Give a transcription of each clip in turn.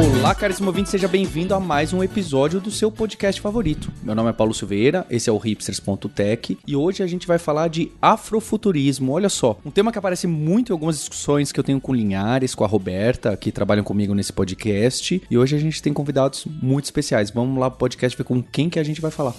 Olá, caríssimo ouvinte, seja bem-vindo a mais um episódio do seu podcast favorito. Meu nome é Paulo Silveira, esse é o hipsters.tech e hoje a gente vai falar de afrofuturismo. Olha só, um tema que aparece muito em algumas discussões que eu tenho com Linhares, com a Roberta, que trabalham comigo nesse podcast, e hoje a gente tem convidados muito especiais. Vamos lá pro podcast ver com quem que a gente vai falar.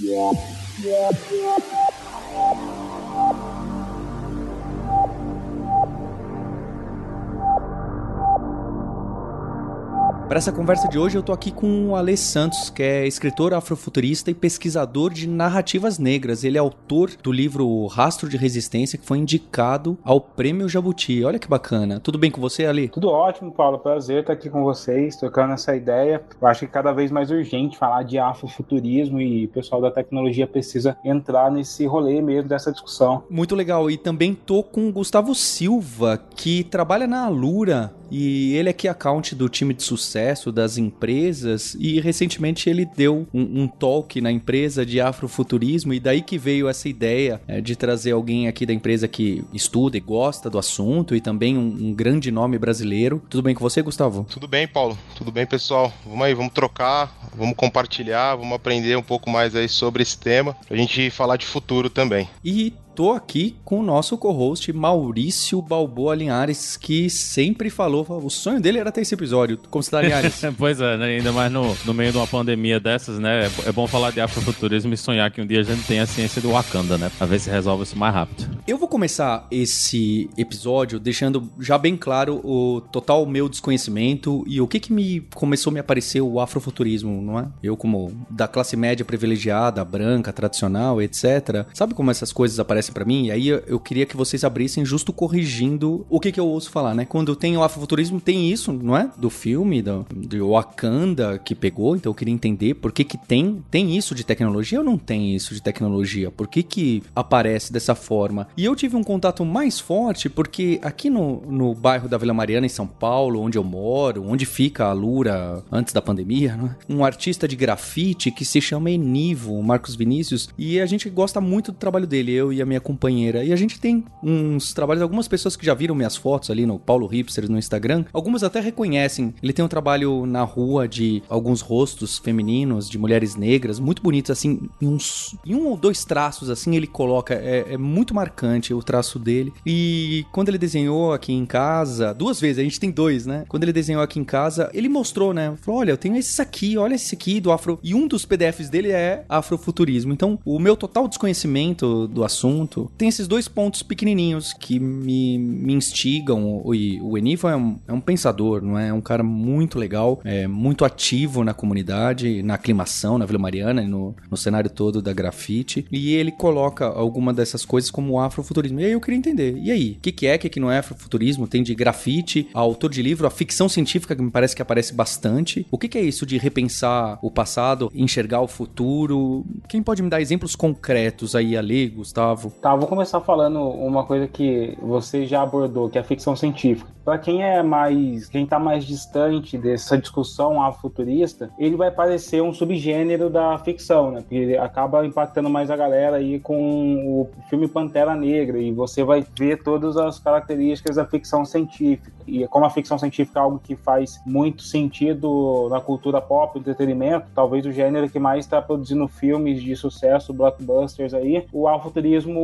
Para essa conversa de hoje, eu tô aqui com o Ale Santos, que é escritor afrofuturista e pesquisador de narrativas negras. Ele é autor do livro Rastro de Resistência, que foi indicado ao Prêmio Jabuti. Olha que bacana. Tudo bem com você, Ali? Tudo ótimo, Paulo. Prazer estar aqui com vocês, tocando essa ideia. Eu acho que cada vez mais urgente falar de afrofuturismo e o pessoal da tecnologia precisa entrar nesse rolê mesmo dessa discussão. Muito legal. E também tô com o Gustavo Silva, que trabalha na Alura e ele é key account do time de sucesso das empresas e recentemente ele deu um, um talk na empresa de afrofuturismo e daí que veio essa ideia é, de trazer alguém aqui da empresa que estuda e gosta do assunto e também um, um, grande nome brasileiro. Tudo bem com você, Gustavo? Tudo bem, Paulo. Tudo bem, pessoal. Vamos aí, vamos trocar, vamos compartilhar, vamos aprender um pouco mais aí sobre esse tema, pra gente falar de futuro também. E tô aqui com o nosso co-host Maurício Balboa Linhares, que sempre falou, o sonho dele era ter esse episódio. Como você tá, Linhares? pois é, né? ainda mais no, no meio de uma pandemia dessas, né? É, é bom falar de afrofuturismo e sonhar que um dia a gente tenha a ciência do Wakanda, né? Pra ver se resolve isso mais rápido. Eu vou começar esse episódio deixando já bem claro o total meu desconhecimento e o que que me começou a me aparecer o afrofuturismo, não é? Eu como da classe média privilegiada, branca, tradicional, etc. Sabe como essas coisas aparecem para mim, e aí eu queria que vocês abrissem justo corrigindo o que, que eu ouço falar, né? Quando tem o afrofuturismo, tem isso, não é? Do filme, do, do Wakanda que pegou, então eu queria entender por que que tem, tem isso de tecnologia ou não tem isso de tecnologia? Por que que aparece dessa forma? E eu tive um contato mais forte porque aqui no, no bairro da Vila Mariana, em São Paulo, onde eu moro, onde fica a Lura antes da pandemia, né? um artista de grafite que se chama Enivo, Marcos Vinícius, e a gente gosta muito do trabalho dele, eu e a minha companheira. E a gente tem uns trabalhos, algumas pessoas que já viram minhas fotos ali no Paulo Hipster no Instagram, algumas até reconhecem. Ele tem um trabalho na rua de alguns rostos femininos, de mulheres negras, muito bonitos, assim, em, uns, em um ou dois traços, assim, ele coloca. É, é muito marcante o traço dele. E quando ele desenhou aqui em casa, duas vezes, a gente tem dois, né? Quando ele desenhou aqui em casa, ele mostrou, né? Falou: olha, eu tenho esse aqui, olha esse aqui do afro. E um dos PDFs dele é afrofuturismo. Então, o meu total desconhecimento do assunto assunto, tem esses dois pontos pequenininhos que me, me instigam. O, Enivo é um, é um pensador, não é? É um cara muito legal, é muito ativo na comunidade, na aclimação, na Vila Mariana, no, no cenário todo da grafite. E ele coloca alguma dessas coisas como afrofuturismo. E aí eu queria entender, e aí? O que, que é, o que, que não é afrofuturismo? Tem de grafite, autor de livro, a ficção científica que me parece que aparece bastante. O que, que é isso de repensar o passado, enxergar o futuro? Quem pode me dar exemplos concretos aí, Ale, Gustavo? Tá, vou começar falando uma coisa que você já abordou, que é a ficção científica. Para quem é mais, quem tá mais distante dessa discussão afrofuturista, ele vai parecer um subgênero da ficção, né? Porque ele acaba impactando mais a galera aí com o filme Pantera Negra e você vai ver todas as características da ficção científica. E como a ficção científica é algo que faz muito sentido na cultura pop, entretenimento, talvez o gênero que mais está produzindo filmes de sucesso, blockbusters aí, o afrofuturismo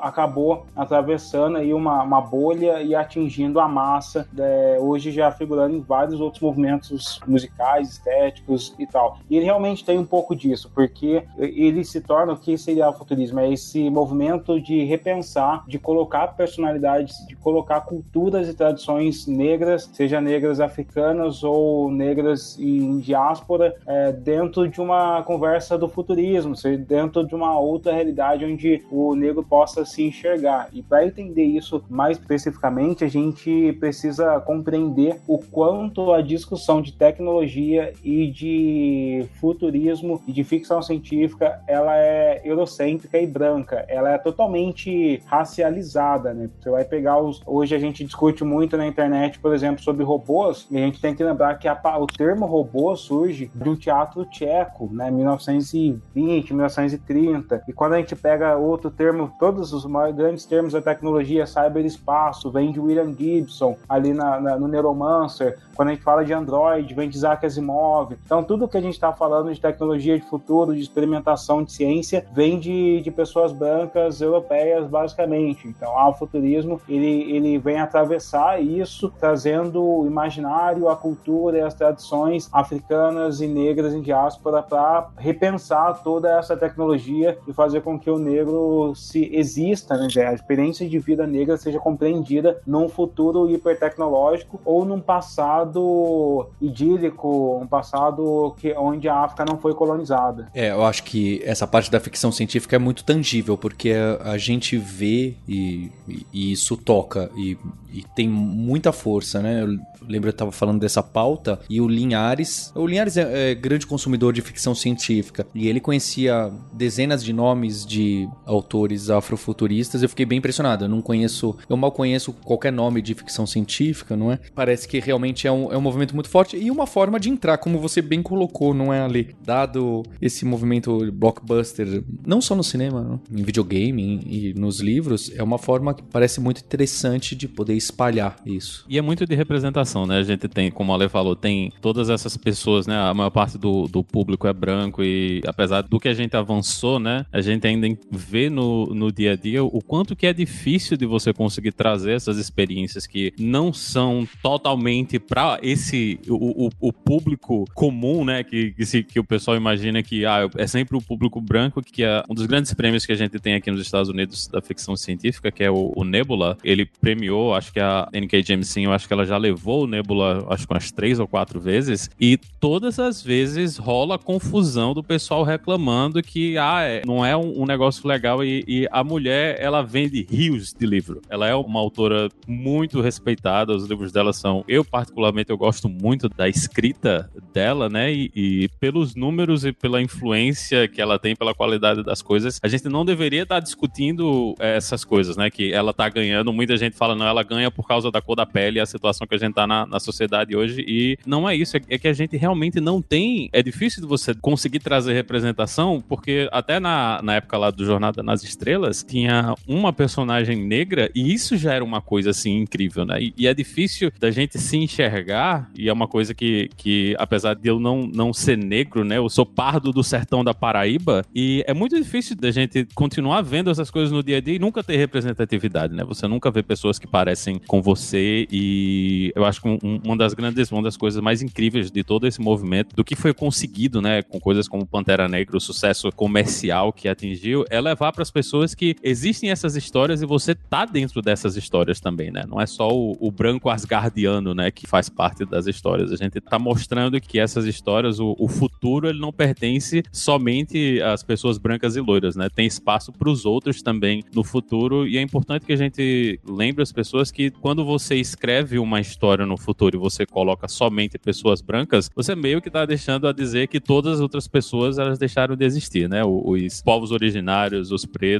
acabou atravessando aí uma, uma bolha e atingindo a massa, é, hoje já figurando em vários outros movimentos musicais, estéticos e tal. E ele realmente tem um pouco disso, porque ele se torna o que seria o futurismo? É esse movimento de repensar, de colocar personalidades, de colocar culturas e tradições negras, seja negras africanas ou negras em diáspora, é, dentro de uma conversa do futurismo, dentro de uma outra realidade onde o negro possa se enxergar. E para entender isso mais especificamente, a gente precisa compreender o quanto a discussão de tecnologia e de futurismo e de ficção científica ela é eurocêntrica e branca. Ela é totalmente racializada, né? Você vai pegar os. Hoje a gente discute muito na internet, por exemplo, sobre robôs, e a gente tem que lembrar que a, o termo robô surge de um teatro tcheco, né? 1920, 1930. E quando a gente pega outro termo, todos os maiores, grandes termos da tecnologia, cyberespaço, vem de William Gibson, ali na, na, no Neuromancer. Quando a gente fala de Android, vem de Isaac Asimov. Então, tudo que a gente está falando de tecnologia de futuro, de experimentação de ciência, vem de, de pessoas brancas europeias, basicamente. Então, o futurismo, ele, ele vem atravessar isso, trazendo o imaginário, a cultura e as tradições africanas e negras em diáspora para repensar toda essa tecnologia e fazer com que o negro se exista, né? a experiência de vida negra seja compreendida num futuro hipertecnológico ou num passado idílico, um passado que, onde a África não foi colonizada. É, eu acho que essa parte da ficção científica é muito tangível, porque a, a gente vê e, e, e isso toca e, e, tem muita força, né? Eu lembro eu estava falando dessa pauta e o Linhares, o Linhares é, é grande consumidor de ficção científica e ele conhecia dezenas de nomes de autores afrofuturistas. Eu fiquei bem impressionado. Eu não conheço, eu mal conheço qualquer nome de ficção científica, não é? Parece que realmente é um, é um movimento muito forte e uma forma de entrar, como você bem colocou, não é ali? Dado esse movimento blockbuster, não só no cinema, em videogame e nos livros, é uma forma que parece muito interessante de poder espalhar isso. E é muito de representação, né? A gente tem, como a Ale falou, tem todas essas pessoas, né? A maior parte do, do público é branco e apesar do que a gente avançou, né? A gente ainda vê no, no dia a dia o quanto que é difícil de você conseguir trazer essas experiências que não são totalmente para esse o, o, o, público comum, né? Que, que, se, que o pessoal imagina que ah, é sempre o público branco, que é um dos grandes prêmios que a gente tem aqui nos Estados Unidos da ficção científica, que é o, o Nebula. Ele premiou, acho que a N.K. Jemisin, eu acho que ela já levou o Nebula, acho que umas três ou quatro vezes, e todas as vezes rola confusão do pessoal reclamando que ah, é, não é um, um negócio legal e, e, a mulher ela vende rios de livro. Ela é uma autora muito respeitada, os livros dela são, eu particularmente eu gosto muito da escrita dela, né? E, e pelos números e pela influência que ela tem, pela qualidade das coisas, a gente não deveria estar discutindo essas coisas, né? Que ela tá ganhando, muita gente fala não, ela ganha por causa da cor da pele, a situação que a gente tá na, na sociedade hoje e não é isso, é, é que a gente realmente não tem, é difícil de você conseguir trazer representação, porque até na, na época lá do Jornada nas Estrelas, tinha uma personagem negra e isso já era uma coisa assim incrível, né? E, e, é difícil da gente se enxergar, e é uma coisa que, que apesar de eu não, não ser negro, né? Eu sou pardo do sertão da Paraíba, e é muito difícil da gente continuar vendo essas coisas no dia a dia e nunca ter representatividade, né? Você nunca vê pessoas que parecem com você, e eu acho que um, uma das grandes, uma das coisas mais incríveis de todo esse movimento, do que foi conseguido, né? Com coisas como Pantera Negra, o sucesso comercial que atingiu, é levar para as pessoas que existem essas histórias e você tá dentro dessas histórias também, né? Não é só o, o branco asgardiano, né, que faz parte das histórias. A gente tá mostrando que essas histórias, o, o futuro, ele não pertence somente às pessoas brancas e loiras, né? Tem espaço para os outros também no futuro e é importante que a gente lembre as pessoas que quando você escreve uma história no futuro e você coloca somente pessoas brancas, você meio que tá deixando a dizer que todas as outras pessoas elas deixaram de existir, né? Os povos originários, os pretos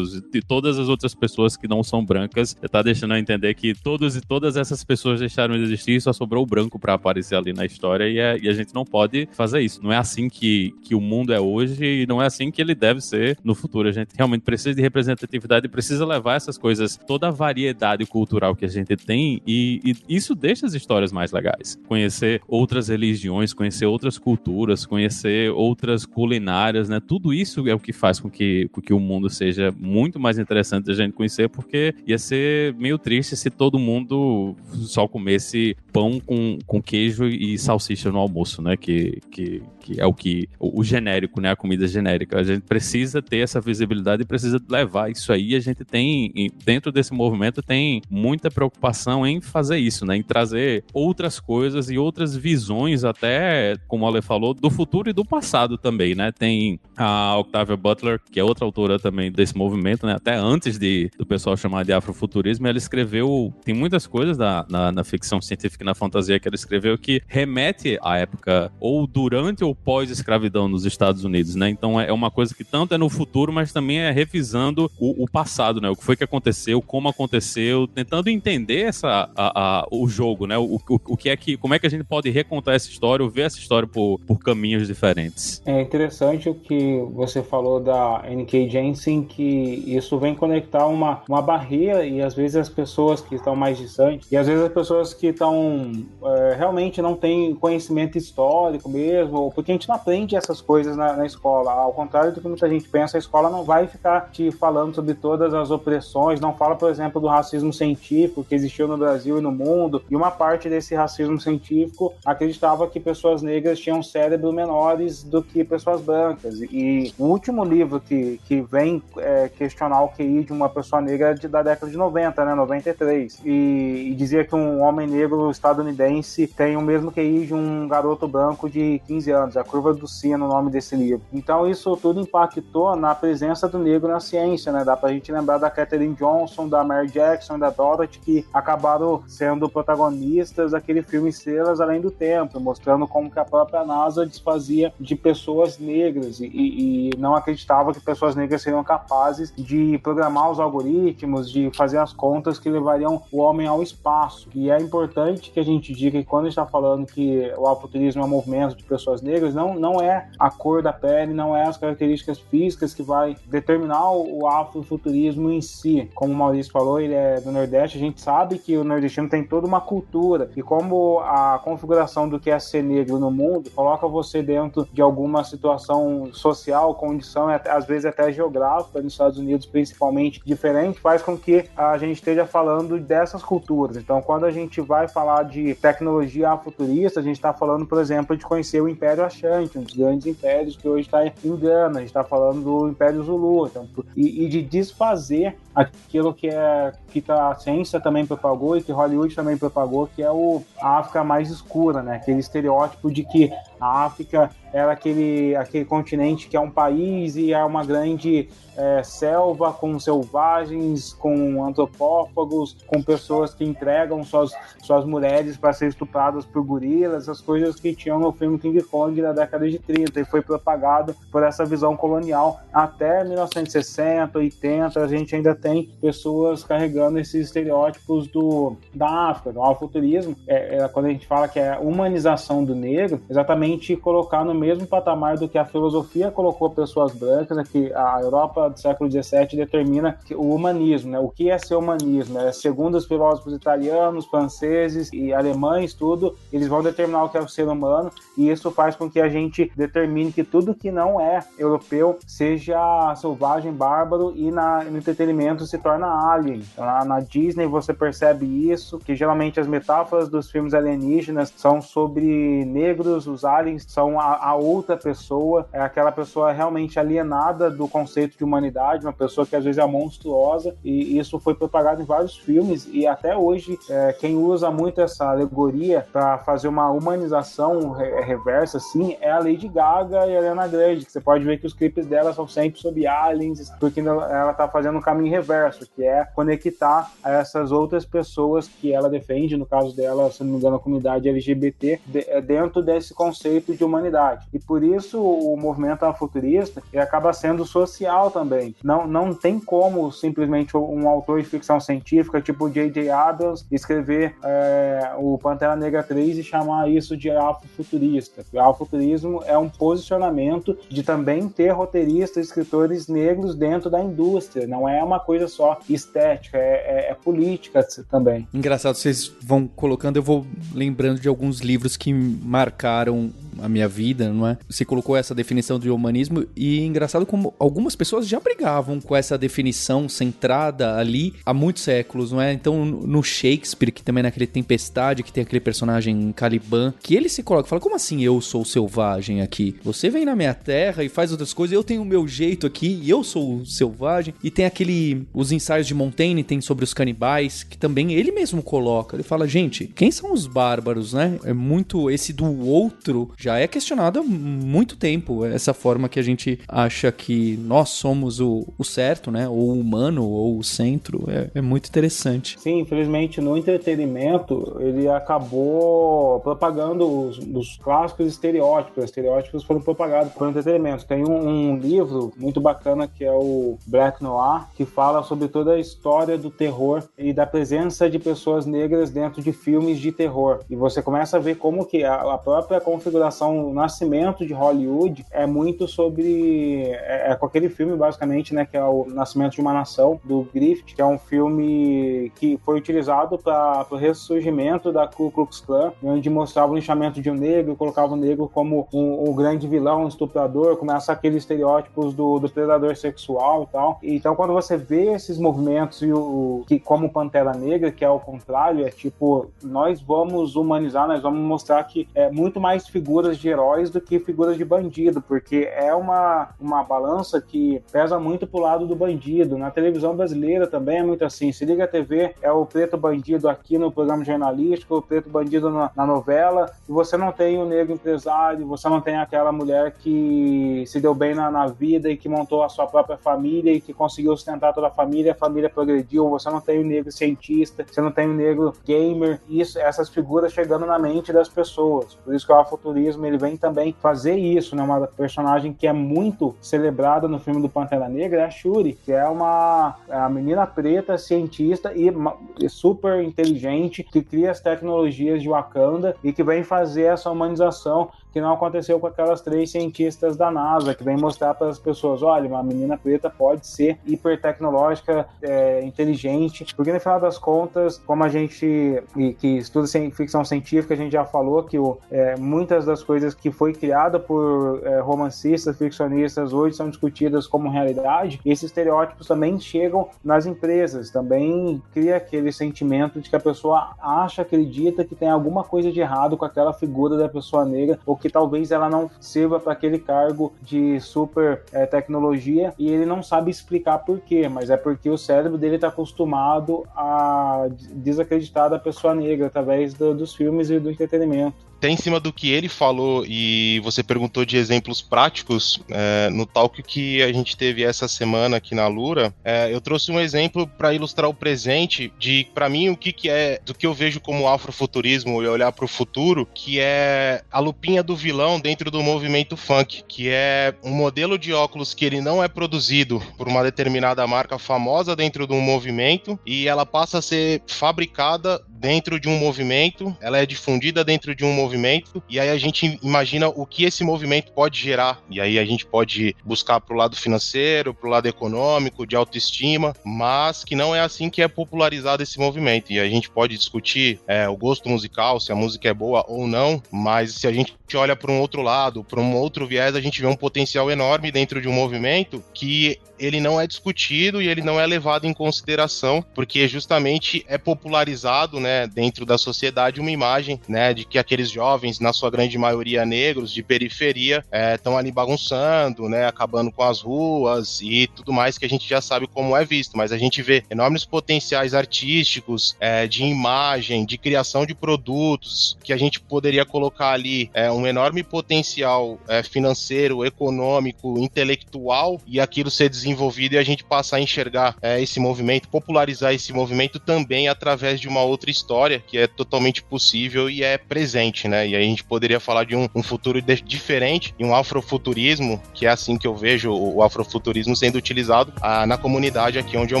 e todas as outras pessoas que não são brancas, tá deixando a entender que todos e todas essas pessoas deixaram de existir e só sobrou o branco para aparecer ali na história e, é, e, a gente não pode fazer isso. Não é assim que, que o mundo é hoje e não é assim que ele deve ser no futuro. A gente realmente precisa de representatividade, precisa levar essas coisas, toda a variedade cultural que a gente tem e, e isso deixa as histórias mais legais. Conhecer outras religiões, conhecer outras culturas, conhecer outras culinárias, né? Tudo isso é o que faz com que, com que o mundo seja muito mais interessante a gente conhecer, porque ia ser meio triste se todo mundo só comesse pão com, com queijo e salsicha no almoço, né? Que, que, que é o que o, o, genérico, né, a comida genérica. A gente precisa ter essa visibilidade e precisa levar isso aí. A gente tem dentro desse movimento tem muita preocupação em fazer isso, né, em trazer outras coisas e outras visões até, como a Ale falou, do futuro e do passado também, né? Tem a Octavia Butler, que é outra autora também desse movimento, né? Até antes de do pessoal chamar de afrofuturismo, ela escreveu tem muitas coisas da, na, na ficção científica e na fantasia que ela escreveu que remete à época ou durante ou pós-escravidão nos Estados Unidos, né? Então é uma coisa que tanto é no futuro, mas também é revisando o, o passado, né? O que foi que aconteceu, como aconteceu, tentando entender essa, a, a, o jogo, né? O, o, o, que é que, como é que a gente pode recontar essa história ou ver essa história por, por caminhos diferentes. É interessante o que você falou da N.K. Jensen, que isso vem conectar uma, uma barreira e às vezes as pessoas que estão mais distantes, e às vezes as pessoas que estão é, realmente não têm conhecimento histórico mesmo, porque a gente não aprende essas coisas na, na, escola. Ao contrário do que muita gente pensa, a escola não vai ficar te falando sobre todas as opressões, não fala, por exemplo, do racismo científico que existiu no Brasil e no mundo, e uma parte desse racismo científico acreditava que pessoas negras tinham cérebro menores do que pessoas brancas. E o último livro que, que vem é, questionar o QI de uma pessoa negra é da década de 90, né, 93, e, e dizia que um homem negro estadunidense tem o mesmo QI de um garoto branco de 15 anos, a curva do sino, o nome desse livro. Então isso tudo impactou na presença do negro na ciência, né? Dá pra gente lembrar da Katherine Johnson, da Mary Jackson, da Dorothy, que acabaram sendo protagonistas daquele filme Estrelas Além do Tempo, mostrando como que a própria NASA desfazia de pessoas negras e, e não acreditava que pessoas negras seriam capazes de programar os algoritmos, de fazer as contas que levariam o homem ao espaço. E é importante que a gente diga que quando está falando que o alfuturismo é um movimento de pessoas negras, não, não é a cor da pele, não é as características físicas que vai determinar o afrofuturismo em si. Como o Maurício falou, ele é do Nordeste, a gente sabe que o nordestino tem toda uma cultura e como a configuração do que é ser negro no mundo coloca você dentro de alguma situação social, condição, às vezes até geográfica, nos Estados Unidos principalmente, diferente, faz com que a gente esteja falando dessas culturas. Então, quando a gente vai falar de tecnologia futurista, a gente está falando, por exemplo, de conhecer o Império Ashanti, um dos grandes impérios que hoje está em Gana, a gente está falando do Império Zulu, então, e, e de desfazer aquilo que é que tá, a ciência também propagou e que Hollywood também propagou, que é o a África mais escura, né? Aquele estereótipo de que a África era aquele, aquele continente que é um país e é uma grande é, selva com selvagens, com antropófagos, com pessoas que entregam suas, suas mulheres para ser estupradas por gorilas, essas coisas que tinham no filme King Kong da década de 30 e foi propagado por essa visão colonial. Até 1960, 80, a gente ainda tem pessoas carregando esses estereótipos do, da África, do alfuturismo, é, é, quando a gente fala que é humanização do negro, exatamente colocar no mesmo patamar do que a filosofia colocou pessoas brancas, é que a Europa do século XVII determina o humanismo, né? O que é ser humanismo? É, segundo os filósofos italianos, franceses e alemães, tudo, eles vão determinar o que é o ser humano e isso faz com que a gente determine que tudo que não é europeu seja selvagem, bárbaro e na, no entretenimento se torna alien. Na, na Disney você percebe isso, que geralmente as metáforas dos filmes alienígenas são sobre negros, os aliens são a outra pessoa, é aquela pessoa realmente alienada do conceito de humanidade, uma pessoa que às vezes é monstruosa, e isso foi propagado em vários filmes, e até hoje é, quem usa muito essa alegoria para fazer uma humanização re reversa, assim, é a Lady Gaga e a Helena Grande, que você pode ver que os clipes dela são sempre sobre aliens, porque ela tá fazendo um caminho reverso, que é conectar essas outras pessoas que ela defende, no caso dela, se não me engano, a comunidade LGBT, é, dentro desse conceito de humanidade. E por isso o movimento afuturista acaba sendo social também. Não, não tem como simplesmente um autor de ficção científica, tipo J.J. Abrams, escrever é, o Pantera Negra 3 e chamar isso de afrofuturista. O afrofuturismo é um posicionamento de também ter roteiristas, escritores negros dentro da indústria. Não é uma coisa só estética, é, é, é política também. Engraçado, vocês vão colocando, eu vou lembrando de alguns livros que marcaram a minha vida, não é? Você colocou essa definição de humanismo e engraçado como algumas pessoas já brigavam com essa definição centrada ali há muitos séculos, não é? Então, no Shakespeare, que também é naquele Tempestade, que tem aquele personagem Caliban, que ele se coloca, fala, como assim eu sou selvagem aqui? Você vem na minha terra e faz outras coisas, eu tenho o meu jeito aqui e eu sou selvagem. E tem aquele, os ensaios de Montaigne tem sobre os canibais, que também ele mesmo coloca. Ele fala, gente, quem são os bárbaros, né? É muito, esse do outro já é questionado há muito tempo, essa forma que a gente acha que nós somos o, o certo, né? Ou o humano, ou o centro, é, é muito interessante. Sim, infelizmente no entretenimento ele acabou propagando os, os clássicos estereótipos. Os estereótipos foram propagados pelo entretenimento. Tem um, um, livro muito bacana que é o Black Noir, que fala sobre toda a história do terror e da presença de pessoas negras dentro de filmes de terror. E você começa a ver como que a, a própria configuração, o nascimento de Hollywood é muito sobre é, é, com aquele filme basicamente, né, que é o Nascimento de uma Nação do Griffith, que é um filme que foi utilizado para o ressurgimento da Ku Klux Klan, onde mostrava o linchamento de um negro, colocava o negro como um, um grande vilão, um estuprador, começa aqueles estereótipos do, do predador sexual e tal. Então, quando você vê esses movimentos e o que como Pantera Negra, que é o contrário, é tipo nós vamos humanizar, nós vamos mostrar que é muito mais figuras de heróis do que figuras de bandido, porque é uma, uma balança que pesa muito pro lado do bandido. Na televisão brasileira também é muito assim. Se liga a TV, é o preto bandido aqui no programa jornalístico, o preto bandido na, na novela, e você não tem o negro empresário, você não tem aquela mulher que se deu bem na, na vida e que montou a sua própria família e que conseguiu sustentar toda a família, a família progrediu, você não tem o negro cientista, você não tem o negro gamer, isso, essas figuras chegando na mente das pessoas. Por isso que o afuturismo ele vem também fazer isso, né? Uma personagem que é muito celebrada no filme do Pantera Negra é a Shuri, que é uma é a menina preta, cientista e super inteligente, que cria as tecnologias de Wakanda e que vem fazer essa humanização que não aconteceu com aquelas três cientistas da NASA, que vem mostrar para as pessoas: olha, uma menina preta pode ser hipertecnológica, é, inteligente, porque no final das contas, como a gente que estuda ficção científica, a gente já falou que o, é, muitas das coisas que foi criada por é, romancistas, ficcionistas, hoje são discutidas como realidade, esses estereótipos também chegam nas empresas, também cria aquele sentimento de que a pessoa acha, acredita que tem alguma coisa de errado com aquela figura da pessoa negra, ou que que talvez ela não sirva para aquele cargo de super é, tecnologia e ele não sabe explicar por quê, mas é porque o cérebro dele está acostumado a desacreditar da pessoa negra através do, dos filmes e do entretenimento até em cima do que ele falou e você perguntou de exemplos práticos é, no talk que a gente teve essa semana aqui na Lura, é, eu trouxe um exemplo para ilustrar o presente de, para mim, o que, que é do que eu vejo como afrofuturismo e olhar para o futuro, que é a lupinha do vilão dentro do movimento funk, que é um modelo de óculos que ele não é produzido por uma determinada marca famosa dentro de um movimento e ela passa a ser fabricada dentro de um movimento, ela é difundida dentro de um movimento, e aí a gente imagina o que esse movimento pode gerar. E aí a gente pode buscar para o lado financeiro, para o lado econômico, de autoestima, mas que não é assim que é popularizado esse movimento. E a gente pode discutir é, o gosto musical, se a música é boa ou não, mas se a gente olha para um outro lado, para um outro viés, a gente vê um potencial enorme dentro de um movimento que ele não é discutido e ele não é levado em consideração, porque justamente é popularizado, né, dentro da sociedade uma imagem, né, de que aqueles jovens, na sua grande maioria negros, de periferia, estão é, ali bagunçando, né, acabando com as ruas e tudo mais que a gente já sabe como é visto, mas a gente vê enormes potenciais artísticos, é, de imagem, de criação de produtos, que a gente poderia colocar ali é, um enorme potencial é, financeiro, econômico, intelectual, e aquilo ser desenvolvido desenvolvido e a gente passar a enxergar é, esse movimento, popularizar esse movimento também através de uma outra história que é totalmente possível e é presente, né? E aí a gente poderia falar de um, um futuro de, diferente e um afrofuturismo, que é assim que eu vejo o, o afrofuturismo sendo utilizado ah, na comunidade aqui onde eu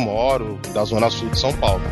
moro, da Zona Sul de São Paulo.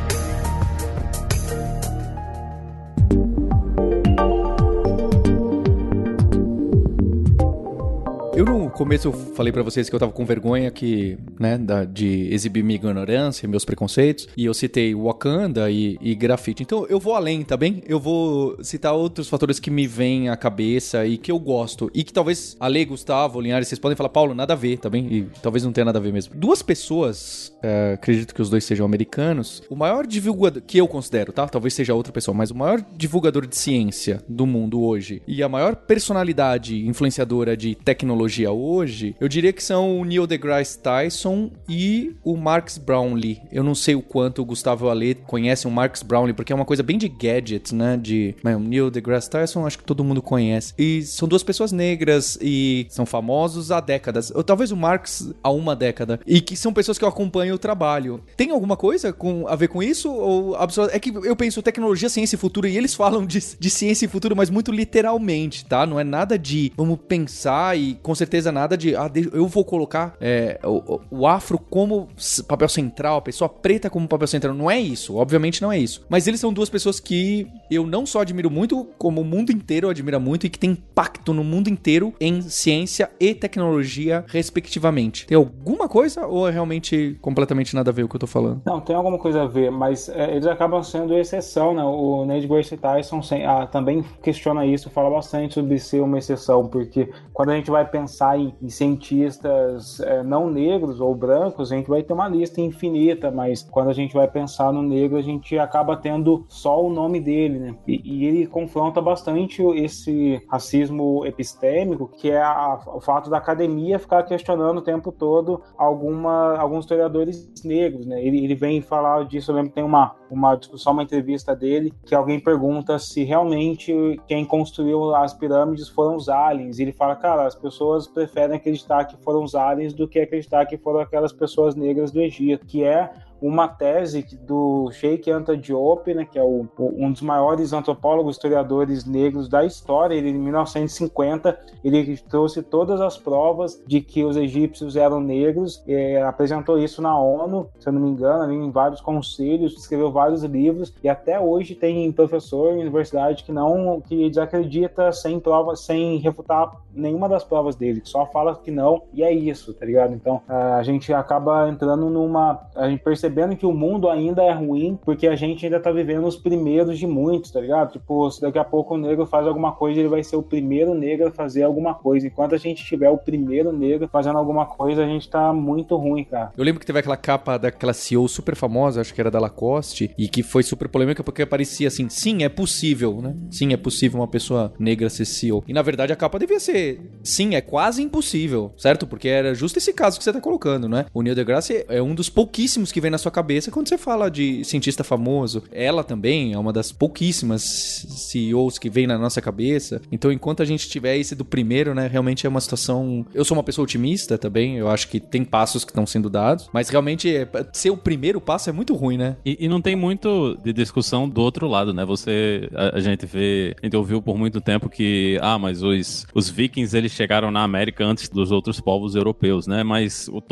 Eu no começo falei para vocês que eu tava com vergonha que, né, da, de exibir minha ignorância, meus preconceitos, e eu citei Wakanda e, e grafite. Então eu vou além, tá bem? Eu vou citar outros fatores que me vêm à cabeça e que eu gosto. E que talvez Ale, Gustavo, Linhares, vocês podem falar, Paulo, nada a ver, tá bem? E talvez não tenha nada a ver mesmo. Duas pessoas, é, acredito que os dois sejam americanos, o maior divulgador, que eu considero, tá? Talvez seja outra pessoa, mas o maior divulgador de ciência do mundo hoje e a maior personalidade influenciadora de tecnologia tecnologia hoje, eu diria que são o Neil deGrasse Tyson e o Marcus Brownlee. Eu não sei o quanto o Gustavo Ale conhece o Marcus Brownlee, porque é uma coisa bem de gadgets, né? De o Neil deGrasse Tyson, acho que todo mundo conhece. E são duas pessoas negras e são famosos há décadas. Ou talvez o Marx há uma década. E que são pessoas que eu acompanho o trabalho. Tem alguma coisa com, a ver com isso? Ou é que eu penso tecnologia, ciência e futuro, e eles falam de, de ciência e futuro, mas muito literalmente, tá? Não é nada de vamos pensar e com certeza nada de, ah, eu vou colocar é, o, o, afro como papel central, a pessoa preta como papel central. Não é isso, obviamente não é isso. Mas eles são duas pessoas que eu não só admiro muito, como o mundo inteiro admira muito e que tem impacto no mundo inteiro em ciência e tecnologia, respectivamente. Tem alguma coisa ou é realmente completamente nada a ver o que eu tô falando? Não, tem alguma coisa a ver, mas é, eles acabam sendo exceção, né? O Neil deGrasse Tyson ah, também questiona isso, fala bastante sobre ser uma exceção, porque quando a gente vai pensar pensar em, em cientistas é, não negros ou brancos, a gente vai ter uma lista infinita, mas quando a gente vai pensar no negro, a gente acaba tendo só o nome dele, né? E, e ele confronta bastante esse racismo epistêmico, que é a, o fato da academia ficar questionando o tempo todo alguma, alguns historiadores negros, né? Ele, ele vem falar disso, eu lembro que tem uma, uma discussão, uma entrevista dele, que alguém pergunta se realmente quem construiu as pirâmides foram os aliens. E ele fala, cara, as pessoas pessoas preferem acreditar que foram os aliens do que acreditar que foram aquelas pessoas negras do Egito, que é uma tese do Sheikh Anta Diop, né, que é o, um dos maiores antropólogos historiadores negros da história. Ele, em 1950, ele trouxe todas as provas de que os egípcios eram negros, é, apresentou isso na ONU, se eu não me engano, ali, em vários conselhos, escreveu vários livros e até hoje tem professor em universidade que não que desacredita sem prova, sem refutar nenhuma das provas dele, só fala que não e é isso, tá ligado? Então a gente acaba entrando numa, a gente percebe percebendo que o mundo ainda é ruim, porque a gente ainda tá vivendo os primeiros de muitos, tá ligado? Tipo, se daqui a pouco o negro faz alguma coisa, ele vai ser o primeiro negro a fazer alguma coisa. Enquanto a gente tiver o primeiro negro fazendo alguma coisa, a gente tá muito ruim, cara. Eu lembro que teve aquela capa daquela CEO super famosa, acho que era da Lacoste, e que foi super polêmica porque parecia assim, sim, é possível, né? Sim, é possível uma pessoa negra ser CEO. E na verdade a capa devia ser, sim, é quase impossível, certo? Porque era justo esse caso que você tá colocando, né? O Neil deGrasse é um dos pouquíssimos que vem na sua cabeça quando você fala de cientista famoso. Ela também é uma das pouquíssimas CEOs que vem na nossa cabeça. Então, enquanto a gente tiver esse do primeiro, né, realmente é uma situação. Eu sou uma pessoa otimista também. Eu acho que tem passos que estão sendo dados, mas realmente é... ser o primeiro passo é muito ruim, né? E, e, não tem muito de discussão do outro lado, né? Você, a, a, gente vê, a gente ouviu por muito tempo que, ah, mas os, os eles chegaram na América antes dos outros povos europeus, né? Mas o,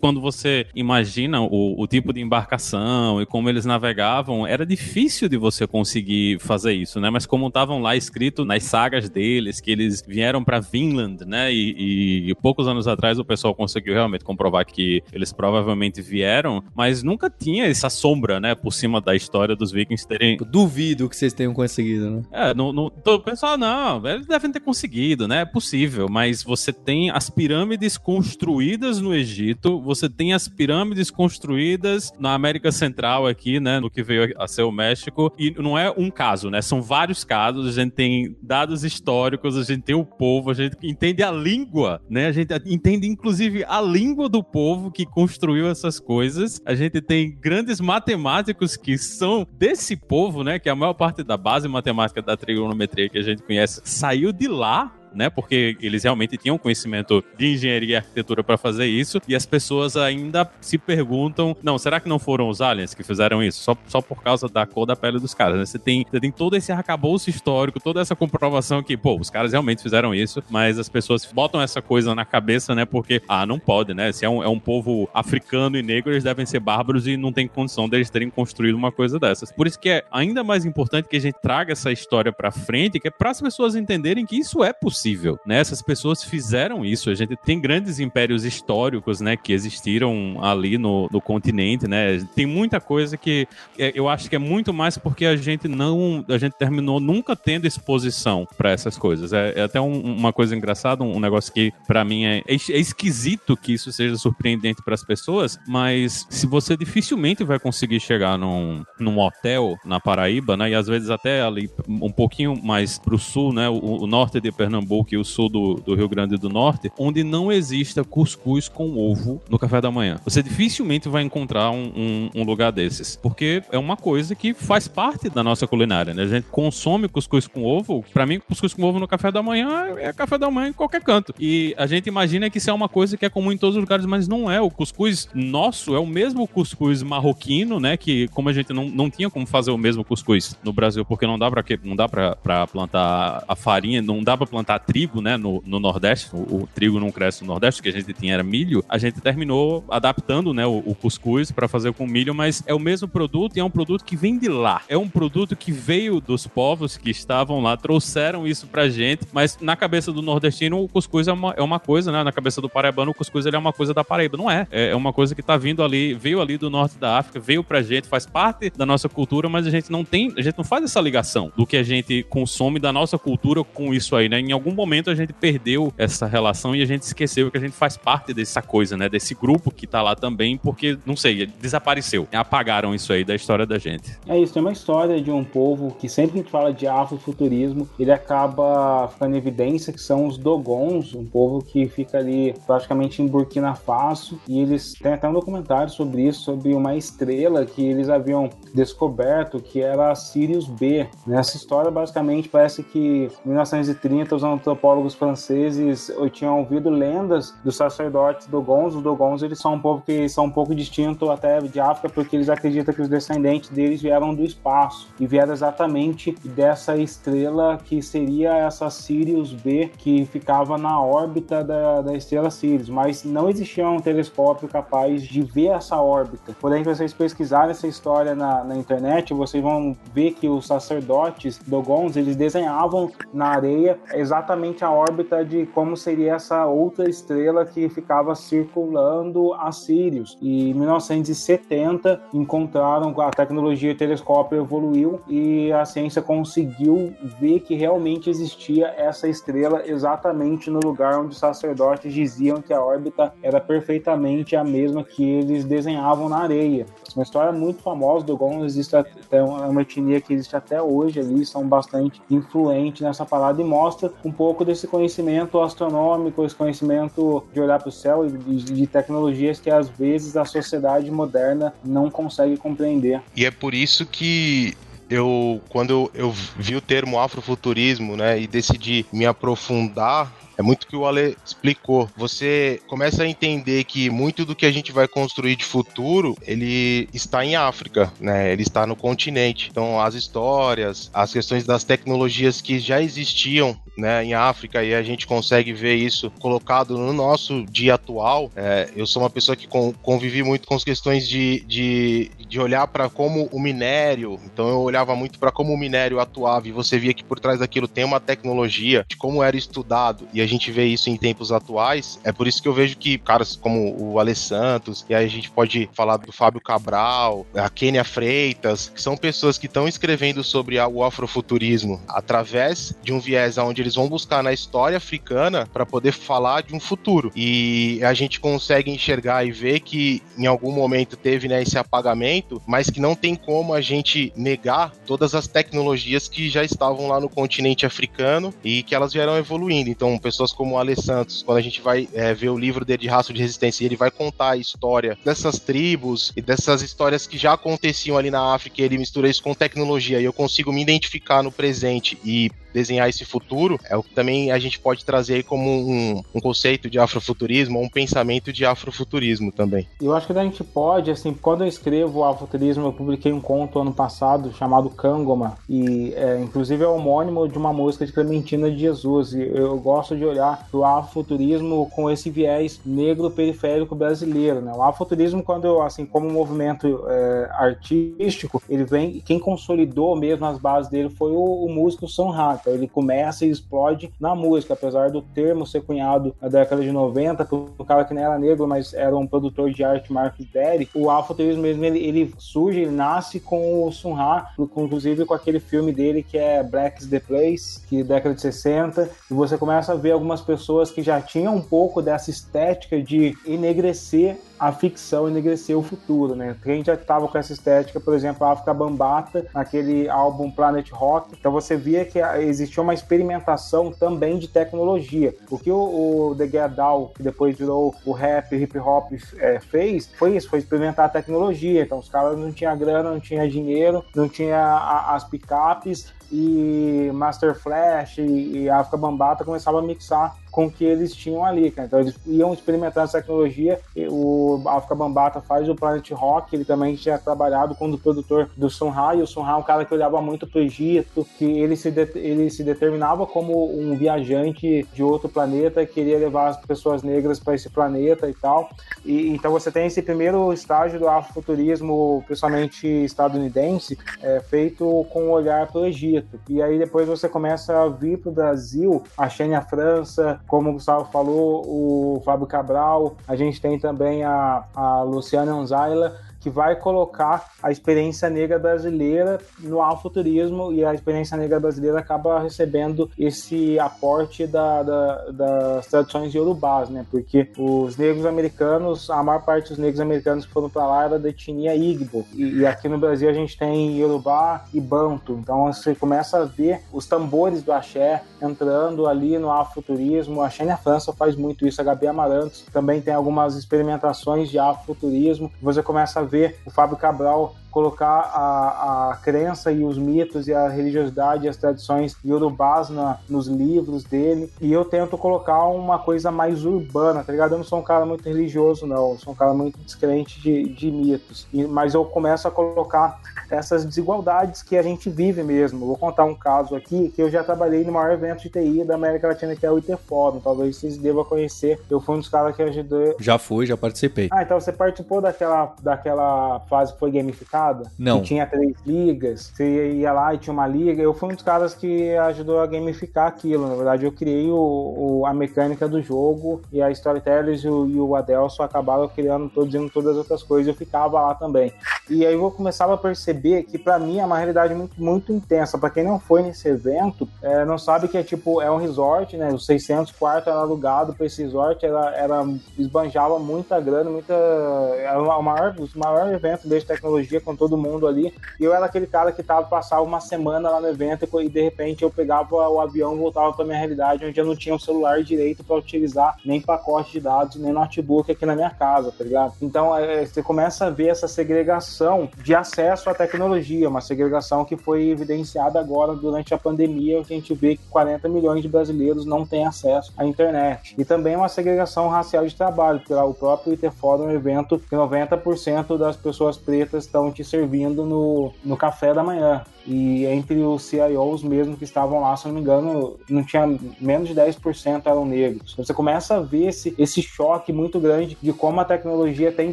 quando você imagina o, o tipo de embarcação e como eles navegavam, era difícil de você conseguir fazer isso, né? Mas como estavam lá escrito nas sagas deles, que eles vieram para Vinland, né? E, e, poucos anos atrás o pessoal conseguiu realmente comprovar que eles provavelmente vieram, mas nunca tinha essa sombra, né? Por cima da história dos vikings terem. Eu duvido que vocês tenham conseguido, né? É, no, o pessoal, não, eles devem ter conseguido, né? É possível, mas você tem as pirâmides construídas no Egito, você tem as pirâmides construídas na América Central aqui, né, no que veio a ser o México, e não é um caso, né, são vários casos, a gente tem dados históricos, a gente tem o povo, a gente entende a língua, né, a gente entende inclusive a língua do povo que construiu essas coisas, a gente tem grandes matemáticos que são desse povo, né, que a maior parte da base matemática da trigonometria que a gente conhece saiu de lá, né? Porque eles realmente tinham conhecimento de engenharia e arquitetura para fazer isso, e as pessoas ainda se perguntam: não, será que não foram os aliens que fizeram isso? Só, só por causa da cor da pele dos caras, né? Você tem, você tem todo esse arcabouço histórico, toda essa comprovação que, pô, os caras realmente fizeram isso, mas as pessoas botam essa coisa na cabeça, né? Porque, ah, não pode, né? Se é um, é um povo africano e negro, eles devem ser bárbaros e não tem condição deles terem construído uma coisa dessas. Por isso que é ainda mais importante que a gente traga essa história para frente, que é para as pessoas entenderem que isso é possível possível. Né? Essas pessoas fizeram isso. A gente tem grandes impérios históricos, né, que existiram ali no, no continente, né? Tem muita coisa que é, eu acho que é muito mais porque a gente não, a gente terminou nunca tendo exposição para essas coisas. É, é até um, uma coisa engraçada, um, um negócio que para mim é, é, é, esquisito que isso seja surpreendente para as pessoas, mas se você dificilmente vai conseguir chegar num, num hotel na Paraíba, né, e às vezes até ali um pouquinho mais pro sul, né, o, o norte de Pernambuco e o sul do, do Rio Grande do Norte, onde não exista cuscuz com ovo no café da manhã. Você dificilmente vai encontrar um, um, um lugar desses, porque é uma coisa que faz parte da nossa culinária, né? A gente consome cuscuz com ovo. Para mim, cuscuz com ovo no café da manhã é café da manhã em qualquer canto. E a gente imagina que isso é uma coisa que é comum em todos os lugares, mas não é. O cuscuz nosso é o mesmo cuscuz marroquino, né? Que como a gente não, não tinha como fazer o mesmo cuscuz no Brasil, porque não dá para não dá para plantar a farinha, não dá para plantar trigo, né? No, no Nordeste, o, o, trigo não cresce no Nordeste, o que a gente tinha era milho. A gente terminou adaptando, né? O, o cuscuz para fazer com milho, mas é o mesmo produto e é um produto que vem de lá. É um produto que veio dos povos que estavam lá, trouxeram isso pra gente, mas na cabeça do nordestino o cuscuz é uma, é uma coisa, né? Na cabeça do paraibano o cuscuz ele é uma coisa da Paraíba. Não é. É uma coisa que tá vindo ali, veio ali do norte da África, veio pra gente, faz parte da nossa cultura, mas a gente não tem, a gente não faz essa ligação do que a gente consome da nossa cultura com isso aí, né? Em algum momento a gente perdeu essa relação e a gente esqueceu que a gente faz parte dessa coisa, né? Desse grupo que tá lá também, porque, não sei, desapareceu. Apagaram isso aí da história da gente. É isso, tem uma história de um povo que sempre que a gente fala de afrofuturismo, ele acaba ficando em evidência que são os Dogons, um povo que fica ali praticamente em Burkina Faso, e eles têm até um documentário sobre isso, sobre uma estrela que eles haviam descoberto que era Sirius B. Nessa história, basicamente, parece que em 1930 os antropólogos franceses tinham ouvido lendas dos sacerdotes Dogons. Os Dogons eles são um povo que são um pouco distinto até de África, porque eles acreditam que os descendentes deles vieram do espaço e vieram exatamente dessa estrela que seria essa Sirius B, que ficava na órbita da, da estrela Sirius, mas não existia um telescópio capaz de ver essa órbita. Porém, se vocês pesquisarem essa história na, na internet, vocês vão ver que os sacerdotes Dogons, eles desenhavam na areia exatamente a órbita de como seria essa outra estrela que ficava circulando a Sirius. E em 1970 encontraram a tecnologia telescópio evoluiu e a ciência conseguiu ver que realmente existia essa estrela exatamente no lugar onde os sacerdotes diziam que a órbita era perfeitamente a mesma que eles desenhavam na areia. Uma história muito famosa do Gon, existe até uma etnia que existe até hoje ali, são bastante influentes nessa parada e mostra um pouco desse conhecimento astronômico, esse conhecimento de olhar para o céu e de, de tecnologias que às vezes a sociedade moderna não consegue compreender. E é por isso que eu, quando eu, vi o termo afrofuturismo, né, e decidi me aprofundar é muito que o Ale explicou. Você começa a entender que muito do que a gente vai construir de futuro, ele está em África, né? Ele está no continente. Então, as histórias, as questões das tecnologias que já existiam, né, em África e a gente consegue ver isso colocado no nosso dia atual. É, eu sou uma pessoa que convivi muito com as questões de, de, de olhar para como o minério, então eu olhava muito para como o minério atuava e você via que por trás daquilo tem uma tecnologia, de como era estudado e a gente vê isso em tempos atuais, é por isso que eu vejo que caras como o Ale Santos, e aí a gente pode falar do Fábio Cabral, a Kênia Freitas, que são pessoas que estão escrevendo sobre o afrofuturismo através de um viés onde eles vão buscar na história africana para poder falar de um futuro. E a gente consegue enxergar e ver que em algum momento teve né, esse apagamento, mas que não tem como a gente negar todas as tecnologias que já estavam lá no continente africano e que elas vieram evoluindo. Então, pessoas pessoas como o Ale Santos, quando a gente vai é, ver o livro dele de Raça de Resistência, ele vai contar a história dessas tribos e dessas histórias que já aconteciam ali na África, ele mistura isso com tecnologia e eu consigo me identificar no presente e desenhar esse futuro, é o que também a gente pode trazer aí como um, um conceito de afrofuturismo, um pensamento de afrofuturismo também. Eu acho que a gente pode, assim, quando eu escrevo afrofuturismo, eu publiquei um conto ano passado chamado Kangoma, e é, inclusive é homônimo de uma música de Clementina de Jesus, e eu gosto de olhar o afrofuturismo com esse viés negro periférico brasileiro, né? O afrofuturismo, quando assim, como movimento é, artístico, ele vem, quem consolidou mesmo as bases dele foi o, o músico Son Ra, Então ele começa e explode na música, apesar do termo ser cunhado na década de 90, o cara que nem era negro, mas era um produtor de arte, Marcos Derry, o afrofuturismo mesmo, ele, ele, surge, ele nasce com o Sun Ra, inclusive com aquele filme dele que é Black is the Place, que é década de 60, e você começa a ver algumas pessoas que já tinham um pouco dessa estética de enegrecer a ficção enegrecer o futuro, né? Quem já estava com essa estética, por exemplo, a África Bambata, naquele álbum Planet Rock, então você via que existia uma experimentação também de tecnologia. O que o, o The Get que depois virou o rap, hip hop, é, fez, foi isso, foi experimentar a tecnologia. Então os caras não tinham grana, não tinha dinheiro, não tinha a, as picapes, e Master Flash e, e África Bambata começavam a mixar com o que eles tinham ali, cara. Então eles iam experimentar essa tecnologia. o África Bambata faz o Planet Rock, ele também tinha trabalhado com o produtor do Sun Ra, e o Sun Ra é um cara que olhava muito para o Egito, que ele se, ele se determinava como um viajante de outro planeta, queria levar as pessoas negras para esse planeta e tal. E, então você tem esse primeiro estágio do afrofuturismo, principalmente estadunidense, é, feito com um olhar para o Egito. E aí depois você começa a vir para o Brasil, a Xênia França, como o Gustavo falou, o Fábio Cabral, a gente tem também a, a Luciana Anzaila, que vai colocar a experiência negra brasileira no alfuturismo e a experiência negra brasileira acaba recebendo esse aporte da, da, das tradições iorubás, né? Porque os negros americanos, a maior parte dos negros americanos que foram para lá era da etnia Igbo. E, e, aqui no Brasil a gente tem Yorubá e Banto, então você começa a ver os tambores do axé entrando ali no afrofuturismo, a Xênia França faz muito isso, a Gabi Amarantos também tem algumas experimentações de afrofuturismo, você começa a ver o Fábio Cabral colocar a, a crença e os mitos e a religiosidade e as tradições iorubás na, nos livros dele. E eu tento colocar uma coisa mais urbana, tá ligado? Eu não sou um cara muito religioso, não. Eu sou um cara muito descrente de, de mitos. E, mas eu começo a colocar essas desigualdades que a gente vive mesmo. Vou contar um caso aqui que eu já trabalhei no maior evento de TI da América Latina, que é o IT Fórum. Talvez vocês devam conhecer. Eu fui um dos caras que ajudou. Já fui, já participei. Ah, então você participou daquela, daquela fase que foi gamificada? Não. Que tinha três ligas, você ia lá e tinha uma liga. Eu fui um dos caras que ajudou a gamificar aquilo. Na verdade, eu criei o, o a mecânica do jogo e a Storytellers e o, e o Adelson acabaram criando, produzindo todas as outras coisas. Eu ficava lá também. E aí eu começava a perceber que para mim é uma realidade muito, muito intensa. Para quem não foi nesse evento, é, não sabe que é tipo, é um resort, né? Os 600 quartos era alugado para esse resort, era, era esbanjava muita grana, muita. Era o maior, o maior evento de tecnologia com todo mundo ali. E eu era aquele cara que tava passava uma semana lá no evento e de repente eu pegava o avião e voltava para minha realidade, onde eu não tinha um celular direito para utilizar nem pacote de dados, nem notebook aqui na minha casa, tá ligado? Então é, você começa a ver essa segregação de acesso à tecnologia, uma segregação que foi evidenciada agora durante a pandemia, que a gente vê que 40 milhões de brasileiros não têm acesso à internet. E também uma segregação racial de trabalho, porque o próprio IT Fórum é um evento que 90% das pessoas pretas estão te servindo no, no café da manhã. E entre os CIOs mesmo que estavam lá, se não me engano, não tinha menos de 10% eram negros. Você começa a ver esse, esse choque muito grande de como a tecnologia tem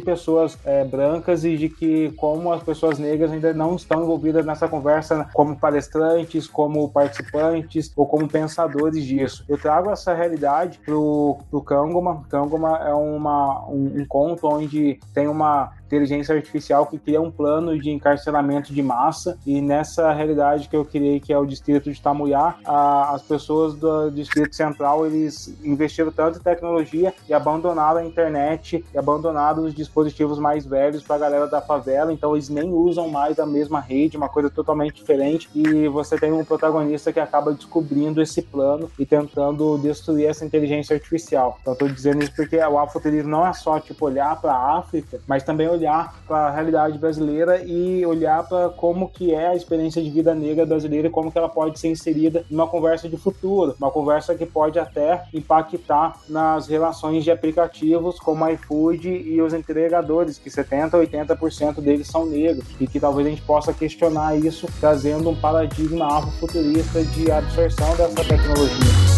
pessoas é, brancas e de que como as pessoas negras ainda não estão envolvidas nessa conversa como palestrantes, como participantes ou como pensadores disso. Eu trago essa realidade pro, pro Kangoma. Kangoma é uma, um, um conto onde tem uma inteligência artificial que cria um plano de encarceramento de massa e nessa realidade que eu criei, que é o distrito de Tamuyá, a, as pessoas do distrito central, eles investiram tanto em tecnologia e abandonaram a internet e abandonaram os dispositivos mais velhos para a galera da favela, então eles nem usam mais a mesma rede, uma coisa totalmente diferente. E você tem um protagonista que acaba descobrindo esse plano e tentando destruir essa inteligência artificial. Então tô dizendo isso porque o afrofuturismo não é só tipo olhar para a África, mas também olhar para a realidade brasileira e olhar para como que é a experiência de vida negra brasileira e como que ela pode ser inserida numa conversa de futuro, uma conversa que pode até impactar nas relações de aplicativos como iFood e os entregadores, que 70, 80% deles são negros e que talvez a gente possa questionar isso trazendo um paradigma afrofuturista de absorção dessa tecnologia.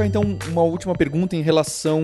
Colocar então uma última pergunta em relação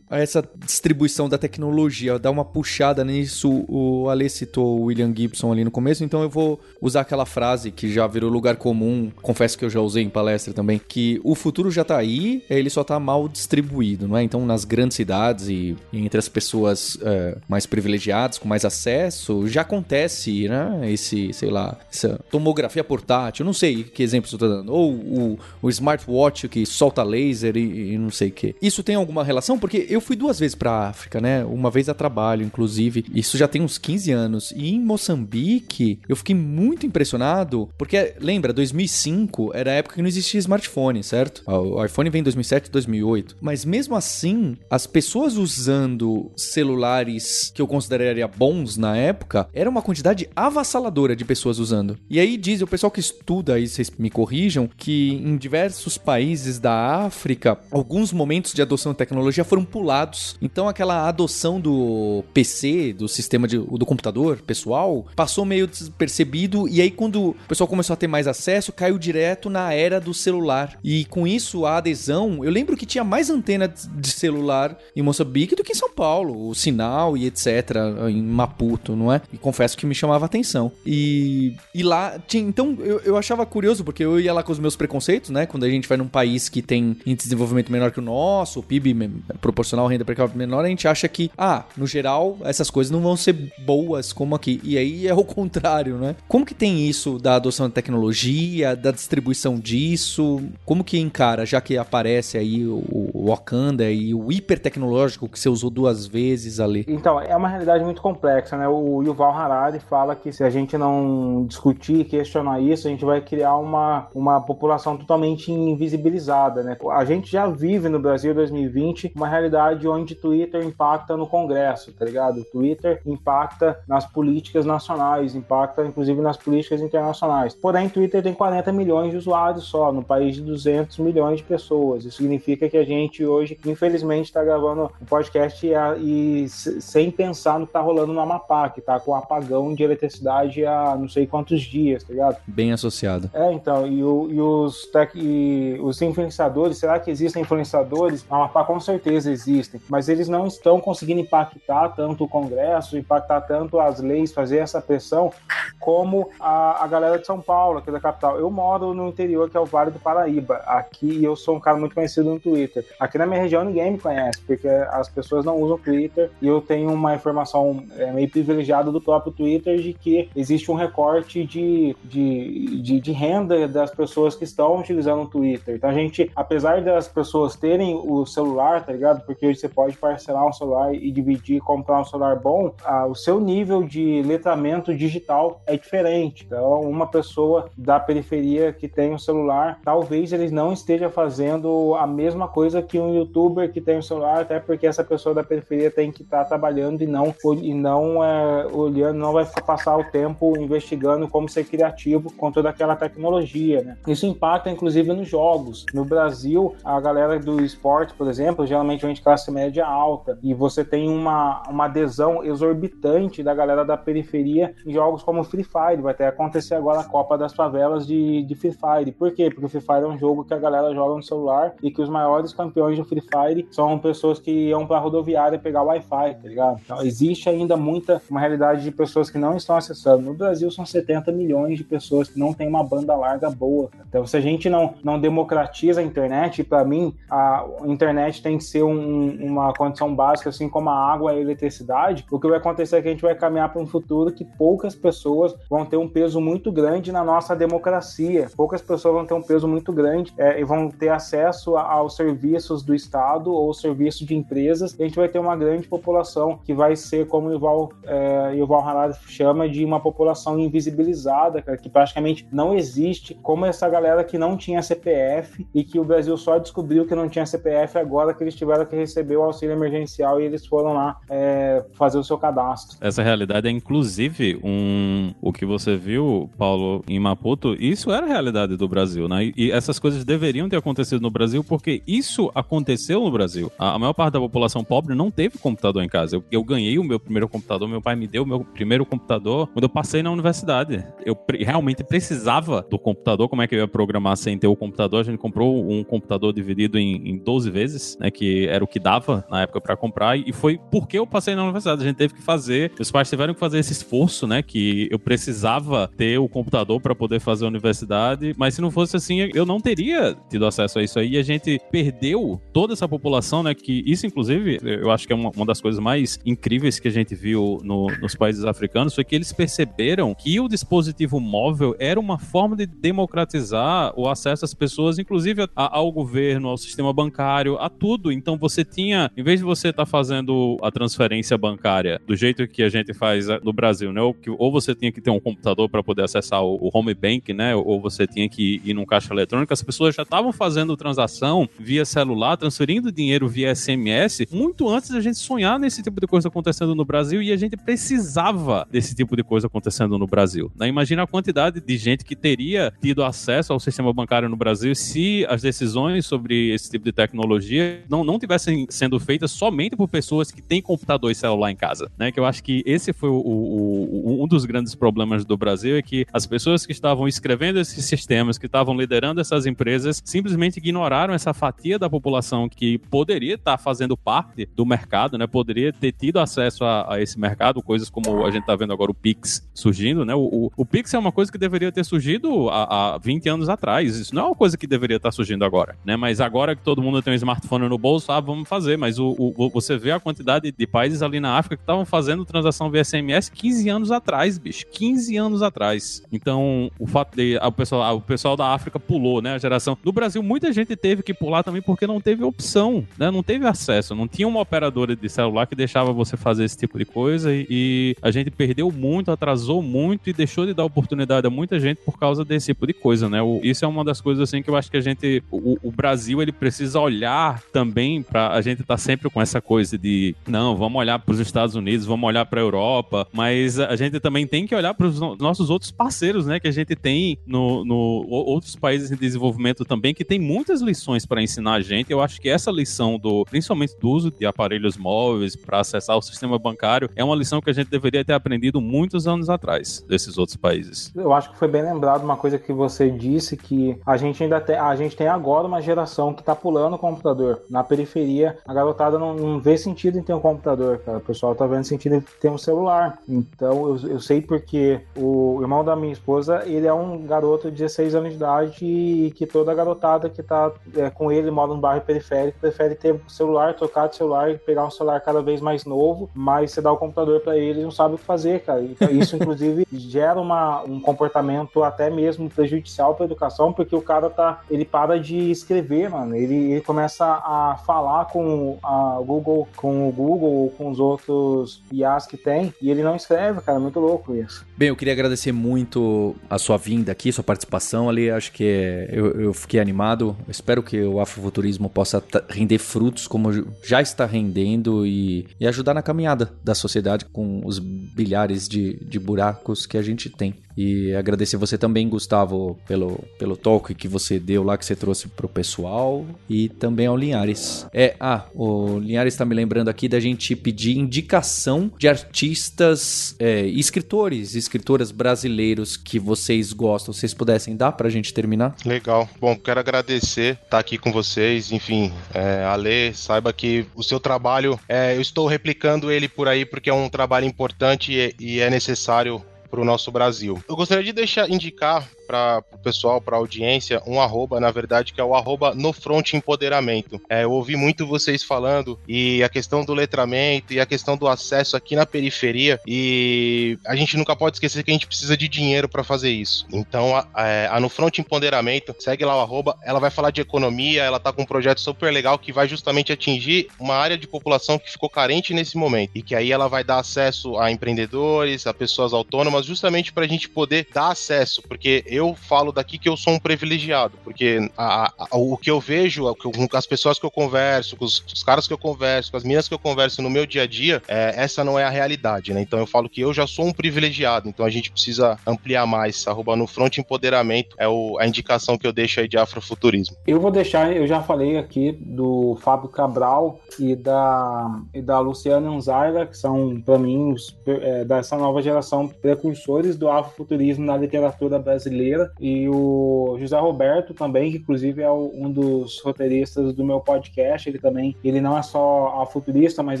a essa distribuição da tecnologia, dar uma puxada nisso. O Ale citou o William Gibson ali no começo, então eu vou usar aquela frase que já virou lugar comum, confesso que eu já usei em palestra também, que o futuro já tá aí, ele só tá mal distribuído, não é? Então nas grandes cidades e, entre as pessoas é, mais privilegiadas, com mais acesso, já acontece, né? Esse, sei lá, essa tomografia portátil, não sei que exemplo eu tô dando, ou o, o smartwatch que solta laser e, e não sei o que. Isso tem alguma relação? Porque eu fui duas vezes pra África, né? Uma vez a trabalho, inclusive. Isso já tem uns 15 anos. E em Moçambique, eu fiquei muito impressionado, porque lembra, 2005 era a época que não existia smartphone, certo? O iPhone vem em 2007, 2008. Mas mesmo assim, as pessoas usando celulares que eu consideraria bons na época, era uma quantidade avassaladora de pessoas usando. E aí diz o pessoal que estuda, aí vocês me corrijam, que em diversos países da África, alguns momentos de adoção de tecnologia foram pulados. Então aquela adoção do PC, do sistema de, do computador pessoal, passou meio despercebido e aí quando o pessoal começou a ter mais acesso, caiu direto na era do celular. E com isso a adesão, eu lembro que tinha mais antena de celular em Moçambique do que em São Paulo, o sinal e etc, em Maputo, não é? E confesso que me chamava atenção. E, e lá tinha, então eu, eu achava curioso porque eu ia lá com os meus preconceitos, né? Quando a gente vai num país que tem de desenvolvimento menor que o nosso, o PIB proporcional renda per capita menor, a gente acha que, ah, no geral, essas coisas não vão ser boas como aqui. E aí é o contrário, né? Como que tem isso da adoção de tecnologia, da distribuição disso? Como que encara, já que aparece aí o Wakanda e o hipertecnológico que você usou duas vezes ali? Então, é uma realidade muito complexa, né? O Yuval Harari fala que se a gente não discutir, questionar isso, a gente vai criar uma, uma população totalmente invisibilizada, né? A gente já vive no Brasil 2020 uma realidade onde Twitter impacta no Congresso, tá ligado? O Twitter impacta nas políticas nacionais, impacta inclusive nas políticas internacionais. Porém, Twitter tem 40 milhões de usuários só, no país de 200 milhões de pessoas. Isso significa que a gente hoje, infelizmente, está gravando um podcast e, e, sem pensar no que tá rolando no Amapá, que tá com apagão de eletricidade há não sei quantos dias, tá ligado? Bem associado. É, então, e, o, e os, tec, e os influenciadores, será que existem influenciadores? No Amapá com certeza existem, mas eles não estão conseguindo impactar tanto o Congresso, impactar tanto as leis, fazer essa pressão, como a, a galera de São Paulo, aqui da capital. Eu moro no interior, que é o Vale do Paraíba. Aqui eu sou um cara muito conhecido no Twitter. Aqui na minha região ninguém me conhece, porque as pessoas não usam Twitter e eu tenho uma informação é, meio privilegiada do próprio Twitter de que existe um recorte de, de, de, de renda das pessoas que estão utilizando o Twitter. Então a gente, apesar das pessoas terem o celular, tá ligado? Porque hoje você pode parcelar um celular e dividir comprar um celular bom, o seu nível de letramento digital é diferente. Então, uma pessoa da periferia que tem um celular, talvez ele não esteja fazendo a mesma coisa que um youtuber que tem um celular, até porque essa pessoa da periferia tem que estar tá trabalhando e não, e não é, olhando, não vai passar o tempo investigando como ser criativo com toda aquela tecnologia. Né? Isso impacta, inclusive, nos jogos. No Brasil, a galera do esporte, por exemplo, geralmente vem de classe média alta e você tem uma, uma adesão exorbitante da galera da periferia em jogos como Free Fire. Vai até acontecer agora a Copa das Favelas de, de Free Fire. Por quê? Porque o Free Fire é um jogo que a galera joga no celular e que os maiores campeões do Free Fire são pessoas que iam pra rodoviária pegar Wi-Fi, tá ligado? Então, existe ainda muita, uma realidade de pessoas que não estão acessando. No Brasil são 70 milhões de pessoas que não têm uma banda larga boa. Então, se a gente não, não democratiza a internet, para mim, a internet tem que ser um, uma condição básica, assim como a água e a eletricidade. O que vai acontecer é que a gente vai caminhar para um futuro que poucas pessoas vão ter um peso muito grande na nossa democracia. Poucas pessoas vão ter um peso muito grande é, e vão ter acesso aos serviços do Estado ou serviços de empresas. A gente vai ter uma grande população que vai ser, como o Yuval, é, Yuval Harari chama, de uma população invisibilizada, cara, que praticamente não existe, como essa galera que não tinha CPF e que o Brasil só descobriu que não tinha CPF agora que eles tiveram que receber o auxílio emergencial e eles foram lá é, fazer o seu cadastro. Essa realidade é inclusive um, o que você viu, Paulo, em Maputo, isso era a realidade do Brasil, né? E, essas coisas deveriam ter acontecido no Brasil porque isso aconteceu no Brasil. A maior parte da população pobre não teve computador em casa. Eu, eu, ganhei o meu primeiro computador, meu pai me deu o meu primeiro computador quando eu passei na universidade. Eu pre realmente precisava do computador. Como é que eu ia programar sem ter o computador? A gente comprou um computador dividido em, em 12 vezes, né? Que era o que dava na época para comprar. E foi porque eu passei na universidade. A gente teve que fazer, os pais tiveram que fazer esse esforço, né? Que eu precisava ter o computador para poder fazer a universidade. Mas se não fosse assim, eu não teria tido acesso a isso aí. E a gente perdeu toda essa população, né? Que isso, inclusive, eu acho que é uma, uma das coisas mais incríveis que a gente viu no, nos países africanos, foi que eles perceberam que o dispositivo móvel era uma forma de democratizar o acesso às pessoas, inclusive ao governo, ao sistema bancário, a tudo. Então você tinha, em vez de você estar tá fazendo a transferência bancária do jeito que a gente faz eh, no Brasil, né? Ou, que, ou você tinha que ter um computador para poder acessar o, o home bank, né? Ou você tinha que ir num caixa eletrônico, as pessoas já estavam fazendo transação via celular, transferindo dinheiro via SMS, muito antes da gente sonhar nesse tipo de coisa acontecendo no Brasil e a gente precisava desse tipo de coisa acontecendo no Brasil. Né? Imagina a quantidade de gente que teria tido acesso ao sistema bancário no Brasil se as decisões sobre esse tipo de tecnologia não, não tivessem sendo feitas somente por pessoas que têm computador e celular em casa. Né? Que eu acho que esse foi o, o, um dos grandes problemas do Brasil, é que as pessoas que estavam escrevendo esses sistemas, que estavam liderando essas empresas, simplesmente ignoraram essa fatia da população que poderia estar fazendo parte do mercado, né? Poderia ter tido acesso a, a esse mercado, coisas como a gente está vendo agora o Pix surgindo, né? O, o, o, Pix é uma coisa que deveria ter surgido há, há 20 anos atrás. Isso não é uma coisa que deveria estar surgindo agora, né? Mas agora que todo mundo tem um smartphone no bolso, ah, vamos fazer. Mas o, o você vê a quantidade de países ali na África que estavam fazendo transação via SMS 15 anos atrás, bicho. 15 anos atrás. Então, o fato de ah, o pessoal, o pessoal da África pulou, né? A geração. No Brasil, muita gente teve que pular também porque não teve opção, né? Não teve acesso, não tinha uma operadora de celular que deixava você fazer esse tipo de coisa e, e a gente perdeu muito, atrasou muito e deixou de dar oportunidade a muita gente por causa desse tipo de coisa, né? O, isso é uma das coisas assim que eu acho que a gente, o, o Brasil, ele precisa olhar também para a gente tá sempre com essa coisa de não, vamos olhar para os Estados Unidos, vamos olhar para a Europa, mas a gente também tem que olhar para os nossos outros parceiros, né? Que a gente tem no, no outros países em desenvolvimento também que tem muitas lições para ensinar a gente. Eu acho que essa lição do, principalmente do uso de aparelhos móveis para acessar o sistema bancário, é uma lição que a gente deveria ter aprendido muitos anos atrás desses outros países. Eu acho que foi bem lembrado uma coisa que você disse que a gente ainda tem, a gente tem agora uma geração que está pulando o computador. Na periferia, a garotada não, não, vê sentido em ter um computador, cara. O pessoal tá vendo sentido em ter um celular. Então eu, eu sei porque o irmão da minha esposa, ele é um garoto de 16 anos de idade e que toda garotada que tá é, com ele mora num bairro periférico prefere ter celular, trocar de celular pegar um celular cada vez mais novo, mas você dá o computador para ele e não sabe o que fazer, cara. Isso, inclusive, gera uma, um comportamento até mesmo prejudicial para educação, porque o cara tá, ele para de escrever, mano. Ele, ele começa a falar com a Google, com o Google ou com os outros IAs que tem, e ele não escreve, cara. Muito louco isso. Bem, eu queria agradecer muito a sua vinda aqui, sua participação ali. Acho que é, eu, eu fiquei animado. Espero que o afrofuturismo possa render frutos como já está rendendo e, e ajudar na caminhada da sociedade com os bilhares de, de buracos que a gente tem. E agradecer você também, Gustavo, pelo, pelo toque que você deu lá, que você trouxe pro pessoal. E também ao Linhares. É, ah, o Linhares está me lembrando aqui da gente pedir indicação de artistas, é, escritores, escritoras brasileiros que vocês gostam. Vocês pudessem dar pra gente terminar? Legal. Bom, quero agradecer estar aqui com vocês. Enfim, é, Ale, saiba que o seu trabalho, é, eu estou replicando ele por aí porque é um trabalho importante e, e é necessário para o nosso Brasil. Eu gostaria de deixar indicar para o pessoal, para a audiência, um arroba, na verdade, que é o arroba no front empoderamento. É, eu ouvi muito vocês falando e a questão do letramento e a questão do acesso aqui na periferia e a gente nunca pode esquecer que a gente precisa de dinheiro para fazer isso. Então, a, a, a, no front empoderamento, segue lá o arroba, ela vai falar de economia, ela tá com um projeto super legal que vai justamente atingir uma área de população que ficou carente nesse momento e que aí ela vai dar acesso a empreendedores, a pessoas autônomas, justamente para a gente poder dar acesso, porque eu falo daqui que eu sou um privilegiado, porque a, a, o que eu vejo, com as pessoas que eu converso, com os, os, caras que eu converso, com as meninas que eu converso no meu dia a dia, é, essa não é a realidade, né? Então eu falo que eu já sou um privilegiado, então a gente precisa ampliar mais. Arroba no front empoderamento é o, a indicação que eu deixo aí de afrofuturismo. Eu vou deixar, eu já falei aqui do Fábio Cabral e da, e da Luciana Anzaira, que são, para mim, os, é, dessa nova geração precursores do afrofuturismo na literatura brasileira. E o José Roberto também, que inclusive é um dos roteiristas do meu podcast. Ele também, ele não é só afrofuturista, mas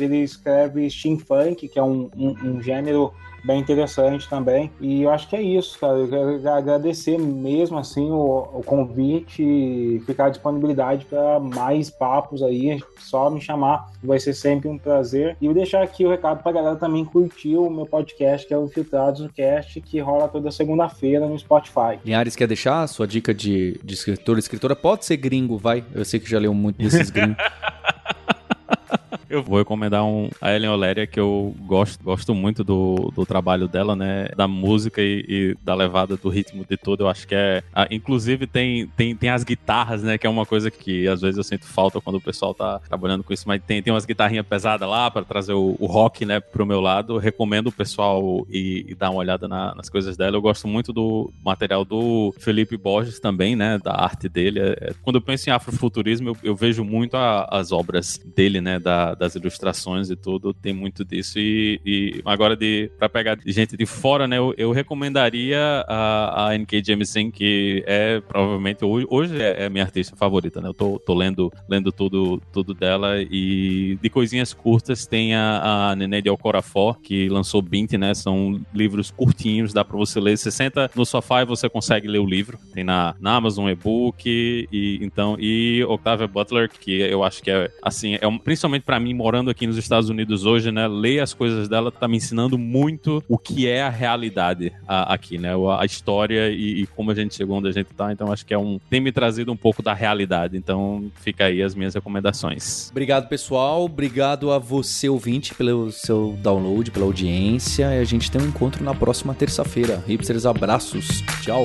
ele escreve steampunk, que é um, um, um gênero bem interessante também. E eu acho que é isso, cara. Eu quero agradecer mesmo assim o, o convite e ficar à disponibilidade para mais papos aí. Só me chamar, vai ser sempre um prazer. E vou deixar aqui o recado para a galera também curtir o meu podcast, que é o Infiltrados no Cast, que rola toda segunda-feira no Spotify. Linhares quer deixar a sua dica de, de escritor, escritora? Pode ser gringo, vai. Eu sei que já leu muito desses gringos. Eu vou recomendar um, a Ellen Oléria, que eu gosto, gosto muito do, do trabalho dela, né? Da música e, e da levada do ritmo de tudo. Eu acho que é. Inclusive, tem, tem, tem as guitarras, né? Que é uma coisa que às vezes eu sinto falta quando o pessoal tá trabalhando com isso, mas tem, tem umas guitarrinhas pesadas lá para trazer o, o, rock, né? Pro meu lado. Recomendo o pessoal ir dar uma olhada na, nas coisas dela. Eu gosto muito do material do Felipe Borges também, né? Da arte dele. É, é quando eu penso em afrofuturismo, eu, eu vejo muito a, as obras dele, né? Da, das ilustrações e tudo, tem muito disso. E, e agora, de, pra pegar gente de fora, né, eu, eu recomendaria a, a N.K. Jemisin, que é provavelmente hoje, hoje é, é minha artista favorita, né? Eu tô, tô lendo, lendo tudo, tudo dela. E de coisinhas curtas tem a, a Nenê de Alcorafor, que lançou Bint, né? São livros curtinhos, dá pra você ler. Você senta no sofá e você consegue ler o livro. Tem na, na Amazon e-book. E, então, e Octavia Butler, que eu acho que é assim, é um, principalmente para mim morando aqui nos Estados Unidos hoje, né, ler as coisas dela tá me ensinando muito o que é a realidade a, aqui, né? A história e, e, como a gente chegou onde a gente tá. Então, acho que é um. tem me trazido um pouco da realidade. Então, fica aí as minhas recomendações. Obrigado, pessoal. Obrigado a você, ouvinte, pelo seu download, pela audiência. E a gente tem um encontro na próxima terça-feira. Hipsters, abraços. Tchau.